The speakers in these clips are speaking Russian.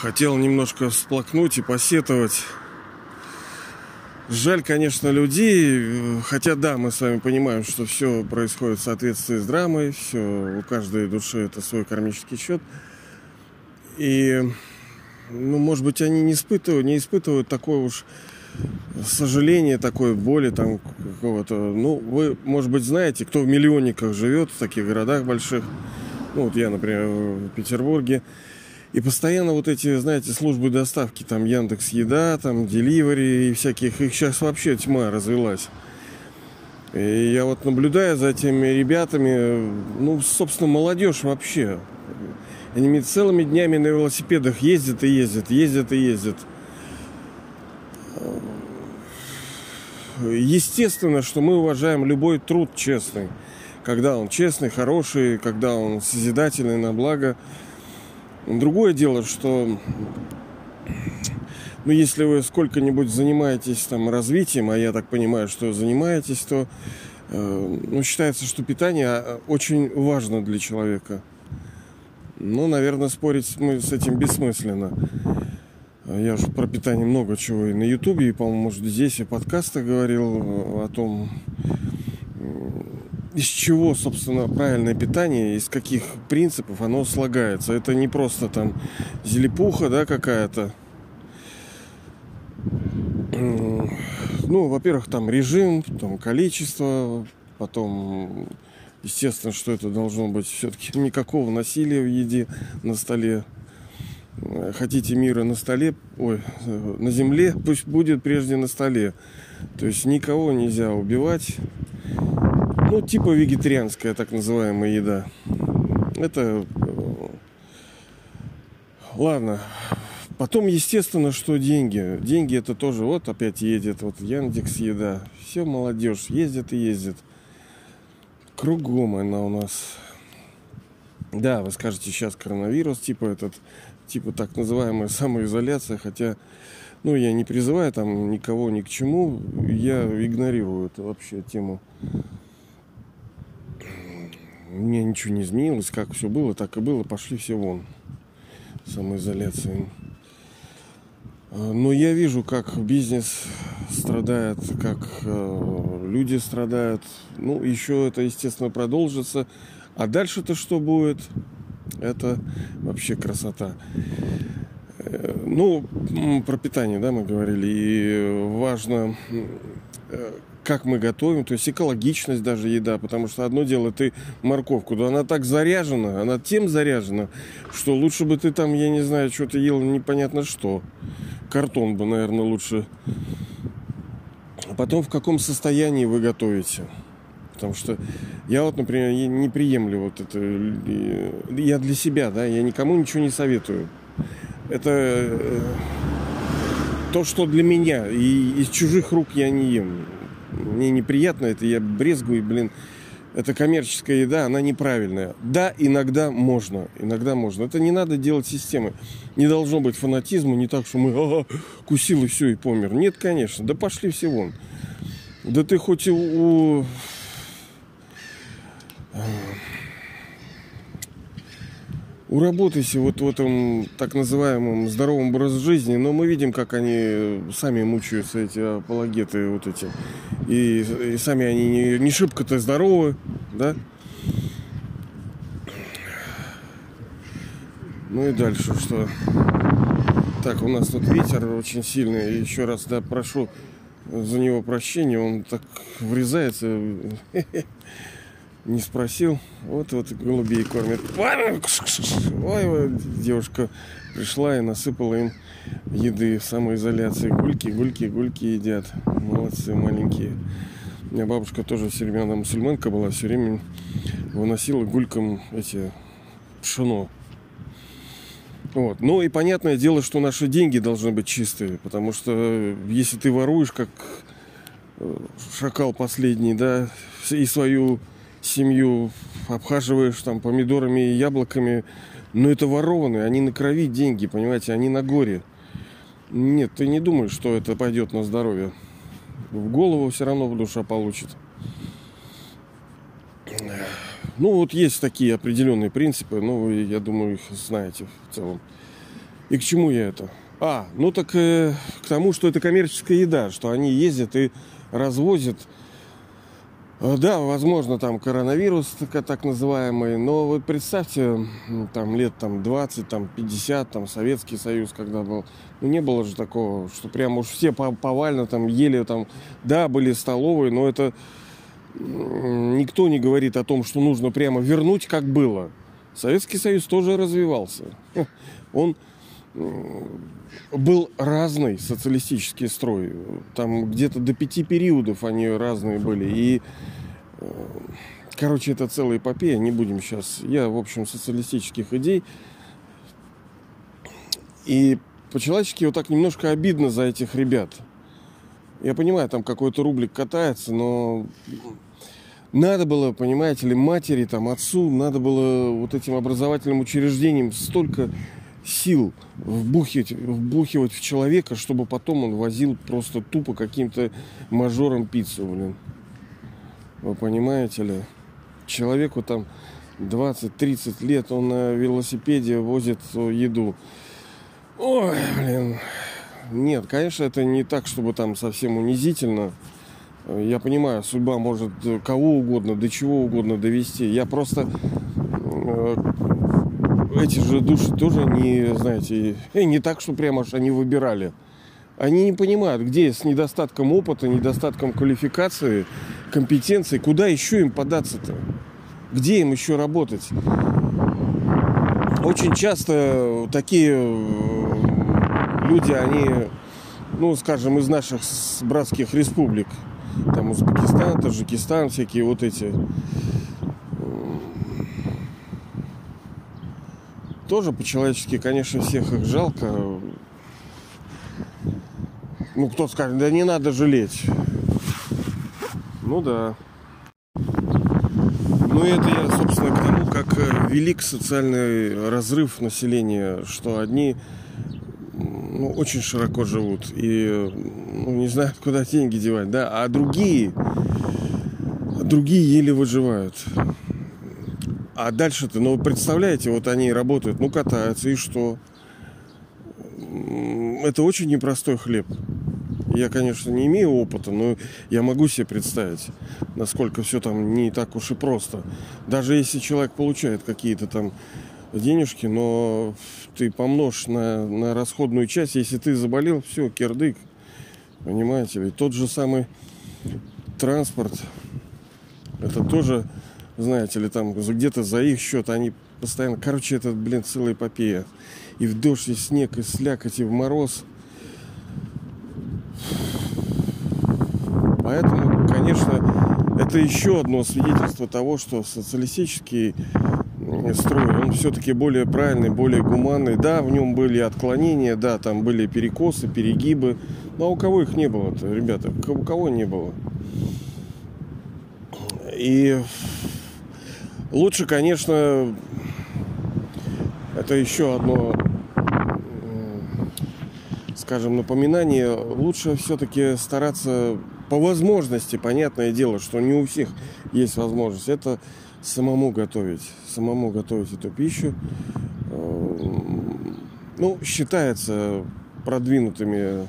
хотел немножко всплакнуть и посетовать. Жаль, конечно, людей, хотя да, мы с вами понимаем, что все происходит в соответствии с драмой, все у каждой души это свой кармический счет. И, ну, может быть, они не испытывают, не испытывают такое уж сожаление, такой боли там какого-то. Ну, вы, может быть, знаете, кто в миллионниках живет, в таких городах больших. Ну, вот я, например, в Петербурге. И постоянно вот эти, знаете, службы доставки, там Яндекс Еда, там Деливери и всяких, их сейчас вообще тьма развелась. И я вот наблюдаю за этими ребятами, ну, собственно, молодежь вообще. Они целыми днями на велосипедах ездят и ездят, ездят и ездят. Естественно, что мы уважаем любой труд честный. Когда он честный, хороший, когда он созидательный на благо. Другое дело, что ну, если вы сколько-нибудь занимаетесь там развитием, а я так понимаю, что занимаетесь, то э, ну, считается, что питание а, очень важно для человека. Ну, наверное, спорить мы с этим бессмысленно. Я уже про питание много чего и на Ютубе, и, по-моему, может, здесь и подкасты говорил о том, из чего, собственно, правильное питание, из каких принципов оно слагается. Это не просто там зелепуха, да, какая-то. Ну, во-первых, там режим, там количество, потом, естественно, что это должно быть все-таки никакого насилия в еде на столе. Хотите мира на столе, ой, на земле, пусть будет прежде на столе. То есть никого нельзя убивать. Ну, типа вегетарианская так называемая еда. Это... Э, ладно. Потом, естественно, что деньги. Деньги это тоже, вот опять едет, вот Яндекс еда. Все молодежь ездит и ездит. Кругом она у нас. Да, вы скажете, сейчас коронавирус, типа этот типа так называемая самоизоляция, хотя, ну, я не призываю там никого ни к чему, я игнорирую эту вообще тему. У меня ничего не изменилось, как все было, так и было, пошли все вон. Самоизоляция. Но я вижу, как бизнес страдает, как э, люди страдают. Ну, еще это, естественно, продолжится. А дальше-то что будет? Это вообще красота. Э, ну, про питание, да, мы говорили. И важно, э, как мы готовим, то есть экологичность даже еда, потому что одно дело, ты морковку, да она так заряжена, она тем заряжена, что лучше бы ты там, я не знаю, что-то ел непонятно что. Картон бы, наверное, лучше. Потом в каком состоянии вы готовите. Потому что я вот, например, не приемлю вот это. Я для себя, да, я никому ничего не советую. Это э, то, что для меня. И из чужих рук я не ем. Мне неприятно это, я брезгую, блин. Это коммерческая еда, она неправильная. Да, иногда можно, иногда можно. Это не надо делать системы. Не должно быть фанатизма, не так, что мы ага, кусил и все, и помер. Нет, конечно, да пошли все вон. Да ты хоть и у уработайся вот в этом так называемом здоровом образе жизни, но мы видим, как они сами мучаются, эти апологеты вот эти. И, и сами они не, не шибко-то здоровы, да? Ну и дальше что? Так, у нас тут ветер очень сильный. Еще раз, да, прошу за него прощения. Он так врезается. не спросил. Вот вот голубей кормят. Ой, девушка пришла и насыпала им еды в самоизоляции. Гульки, гульки, гульки едят. Молодцы маленькие. У меня бабушка тоже все время, она мусульманка была, все время выносила гулькам эти пшено. Вот. Ну и понятное дело, что наши деньги должны быть чистые, потому что если ты воруешь, как э, шакал последний, да, и свою семью обхаживаешь там помидорами и яблоками, но это ворованные, они на крови деньги, понимаете, они на горе. Нет, ты не думаешь, что это пойдет на здоровье. В голову все равно душа получит. Ну, вот есть такие определенные принципы, но вы, я думаю, их знаете в целом. И к чему я это? А, ну так э, к тому, что это коммерческая еда, что они ездят и развозят. Э, да, возможно, там коронавирус так, называемый, но вы представьте, там лет там 20, там 50, там Советский Союз, когда был, ну не было же такого, что прям уж все повально там ели там, да, были столовые, но это никто не говорит о том, что нужно прямо вернуть, как было. Советский Союз тоже развивался. Он был разный социалистический строй. Там где-то до пяти периодов они разные были. И, э, короче, это целая эпопея. Не будем сейчас. Я, в общем, социалистических идей. И по-человечески вот так немножко обидно за этих ребят. Я понимаю, там какой-то рублик катается, но надо было, понимаете ли, матери, там, отцу, надо было вот этим образовательным учреждениям столько сил вбухивать, вбухивать в человека, чтобы потом он возил просто тупо каким-то мажором пиццу, блин. Вы понимаете ли? Человеку там 20-30 лет, он на велосипеде возит еду. Ой, блин. Нет, конечно, это не так, чтобы там совсем унизительно. Я понимаю, судьба может кого угодно, до чего угодно довести. Я просто э, эти же души тоже не, знаете, э, не так, что прямо аж они выбирали. Они не понимают, где с недостатком опыта, недостатком квалификации, компетенции, куда еще им податься-то? Где им еще работать? Очень часто такие э, люди, они, ну, скажем, из наших братских республик, там Узбекистан, Таджикистан, всякие вот эти, тоже по-человечески, конечно, всех их жалко. Ну, кто скажет, да не надо жалеть. Ну да. Ну это я, собственно, к тому, как э, велик социальный разрыв населения, что одни ну, очень широко живут и ну, не знают, куда деньги девать, да, а другие, другие еле выживают. А дальше-то, ну, представляете, вот они работают, ну, катаются, и что? Это очень непростой хлеб. Я, конечно, не имею опыта, но я могу себе представить, насколько все там не так уж и просто. Даже если человек получает какие-то там денежки, но ты помножь на, на расходную часть, если ты заболел, все, кирдык. Понимаете, ведь тот же самый транспорт, это тоже знаете ли, там где-то за их счет они постоянно... Короче, это, блин, целая эпопея. И в дождь, и в снег, и слякоть, и в мороз. Поэтому, конечно, это еще одно свидетельство того, что социалистический строй, он все-таки более правильный, более гуманный. Да, в нем были отклонения, да, там были перекосы, перегибы. Но у кого их не было-то, ребята? У кого не было? И Лучше, конечно, это еще одно, скажем, напоминание. Лучше все-таки стараться по возможности, понятное дело, что не у всех есть возможность, это самому готовить, самому готовить эту пищу. Ну, считается продвинутыми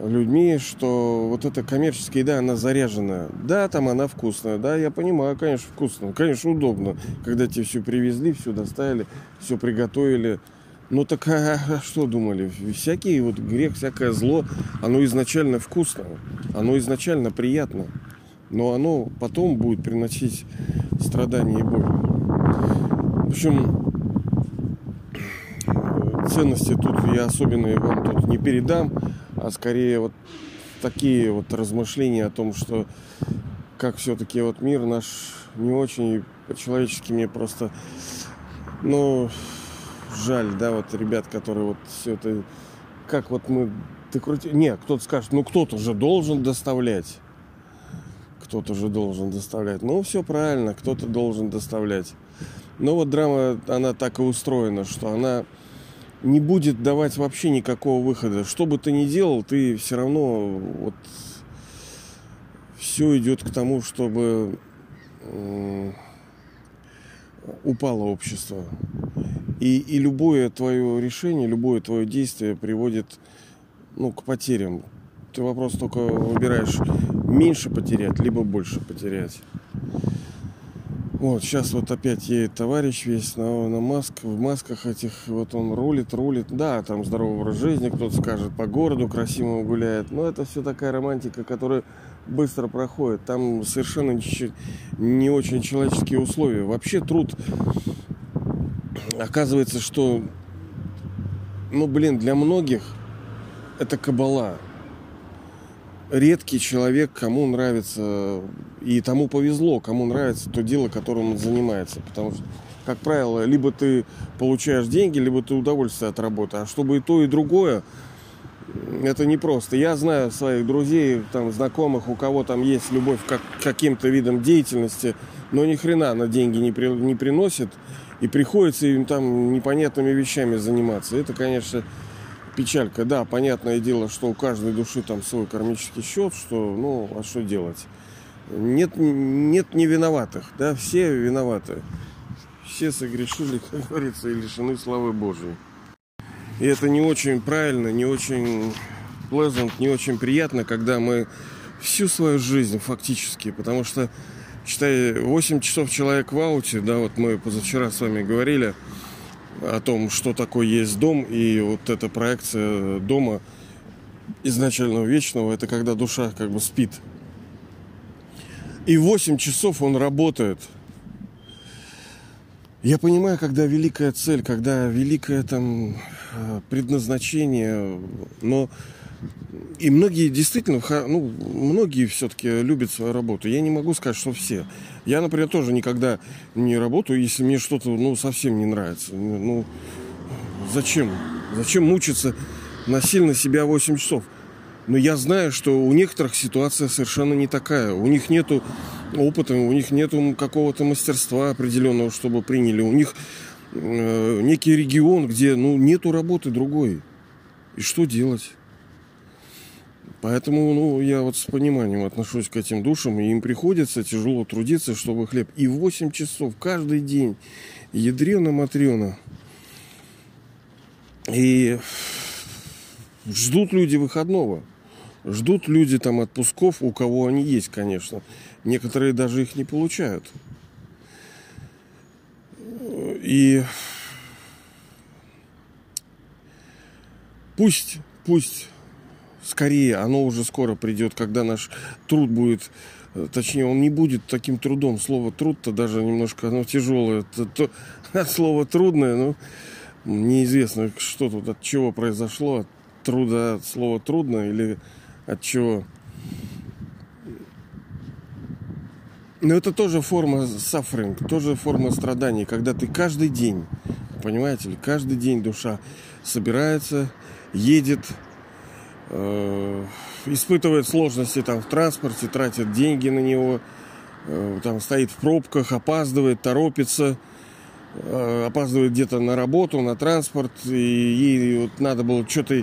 людьми, что вот эта коммерческая еда, она заряжена. Да, там она вкусная, да, я понимаю, конечно, вкусно, конечно, удобно, когда тебе все привезли, все доставили, все приготовили. Ну так а, а что думали? Всякий вот грех, всякое зло, оно изначально вкусно, оно изначально приятно, но оно потом будет приносить страдания и боль. В общем, ценности тут я особенно вам тут не передам а скорее вот такие вот размышления о том, что как все-таки вот мир наш не очень по-человечески мне просто, ну, жаль, да, вот ребят, которые вот все это, как вот мы, ты крути, не, кто-то скажет, ну кто-то же должен доставлять, кто-то же должен доставлять, ну все правильно, кто-то должен доставлять. Но вот драма, она так и устроена, что она не будет давать вообще никакого выхода. Что бы ты ни делал, ты все равно вот все идет к тому, чтобы упало общество. И, и любое твое решение, любое твое действие приводит ну, к потерям. Ты вопрос только выбираешь меньше потерять, либо больше потерять. Вот, сейчас вот опять едет товарищ весь на, на маск, в масках этих, вот он рулит, рулит. Да, там здоровый образ жизни, кто-то скажет, по городу красиво гуляет. Но это все такая романтика, которая быстро проходит. Там совершенно не, очень человеческие условия. Вообще труд, оказывается, что, ну, блин, для многих это кабала редкий человек, кому нравится, и тому повезло, кому нравится то дело, которым он занимается. Потому что, как правило, либо ты получаешь деньги, либо ты удовольствие от работы. А чтобы и то, и другое, это непросто. Я знаю своих друзей, там, знакомых, у кого там есть любовь к каким-то видам деятельности, но ни хрена на деньги не, при, не приносит, и приходится им там непонятными вещами заниматься. Это, конечно, печалька. Да, понятное дело, что у каждой души там свой кармический счет, что, ну, а что делать? Нет, нет не виноватых, да, все виноваты. Все согрешили, как говорится, и лишены славы Божией. И это не очень правильно, не очень pleasant, не очень приятно, когда мы всю свою жизнь фактически, потому что, считай, 8 часов человек в ауте, да, вот мы позавчера с вами говорили, о том, что такое есть дом, и вот эта проекция дома изначального вечного, это когда душа как бы спит. И 8 часов он работает. Я понимаю, когда великая цель, когда великое там э, предназначение, но и многие действительно, ну, многие все-таки любят свою работу. Я не могу сказать, что все. Я, например, тоже никогда не работаю, если мне что-то, ну, совсем не нравится. Ну, зачем? Зачем мучиться насильно себя 8 часов? Но я знаю, что у некоторых ситуация совершенно не такая. У них нету опыта, у них нету какого-то мастерства определенного, чтобы приняли. У них э, некий регион, где ну, нету работы другой. И что делать? Поэтому ну, я вот с пониманием отношусь к этим душам, и им приходится тяжело трудиться, чтобы хлеб. И 8 часов каждый день. Ядрена-матрена. И ждут люди выходного. Ждут люди там отпусков, у кого они есть, конечно. Некоторые даже их не получают. И пусть, пусть скорее, оно уже скоро придет, когда наш труд будет, э, точнее, он не будет таким трудом. Слово труд-то даже немножко, оно тяжелое. Это, то, слово трудное, ну, неизвестно, что тут, от чего произошло, от труда, от слова трудно или от чего. Но это тоже форма suffering, тоже форма страданий, когда ты каждый день, понимаете ли, каждый день душа собирается, едет, Э, испытывает сложности там в транспорте, тратит деньги на него, э, там стоит в пробках, опаздывает, торопится, э, опаздывает где-то на работу, на транспорт, и ей вот надо было что-то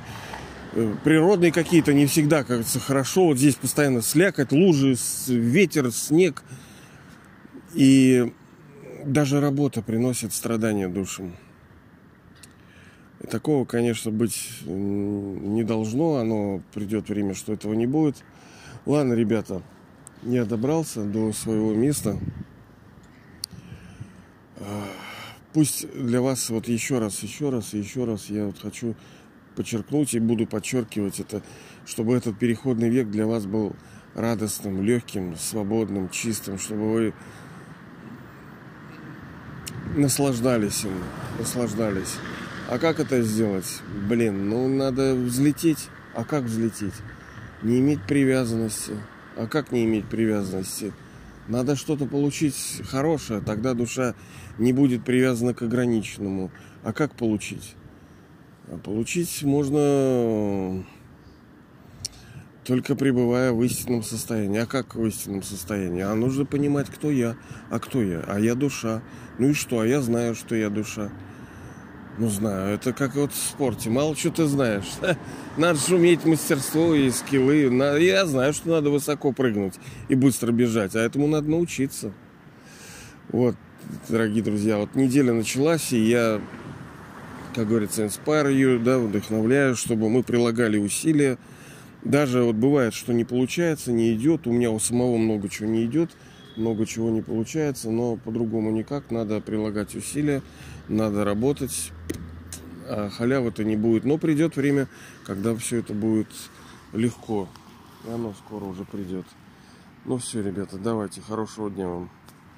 природные какие-то не всегда, кажется, хорошо. Вот здесь постоянно слякоть, лужи, ветер, снег. И даже работа приносит страдания душам. Такого, конечно, быть не должно. Оно придет время, что этого не будет. Ладно, ребята, я добрался до своего места. Пусть для вас вот еще раз, еще раз еще раз я вот хочу подчеркнуть и буду подчеркивать это, чтобы этот переходный век для вас был радостным, легким, свободным, чистым, чтобы вы наслаждались им, наслаждались. А как это сделать? Блин, ну надо взлететь. А как взлететь? Не иметь привязанности. А как не иметь привязанности? Надо что-то получить хорошее, тогда душа не будет привязана к ограниченному. А как получить? А получить можно только пребывая в истинном состоянии. А как в истинном состоянии? А нужно понимать, кто я. А кто я? А я душа. Ну и что? А я знаю, что я душа. Ну, знаю, это как вот в спорте. Мало что ты знаешь. Надо же уметь мастерство и скиллы. Я знаю, что надо высоко прыгнуть и быстро бежать, а этому надо научиться. Вот. дорогие друзья, вот неделя началась, и я, как говорится, inspire да, вдохновляю, чтобы мы прилагали усилия. Даже вот бывает, что не получается, не идет. У меня у самого много чего не идет, много чего не получается, но по-другому никак. Надо прилагать усилия, надо работать. А халявы-то не будет. Но придет время, когда все это будет легко. И оно скоро уже придет. Ну все, ребята, давайте. Хорошего дня вам.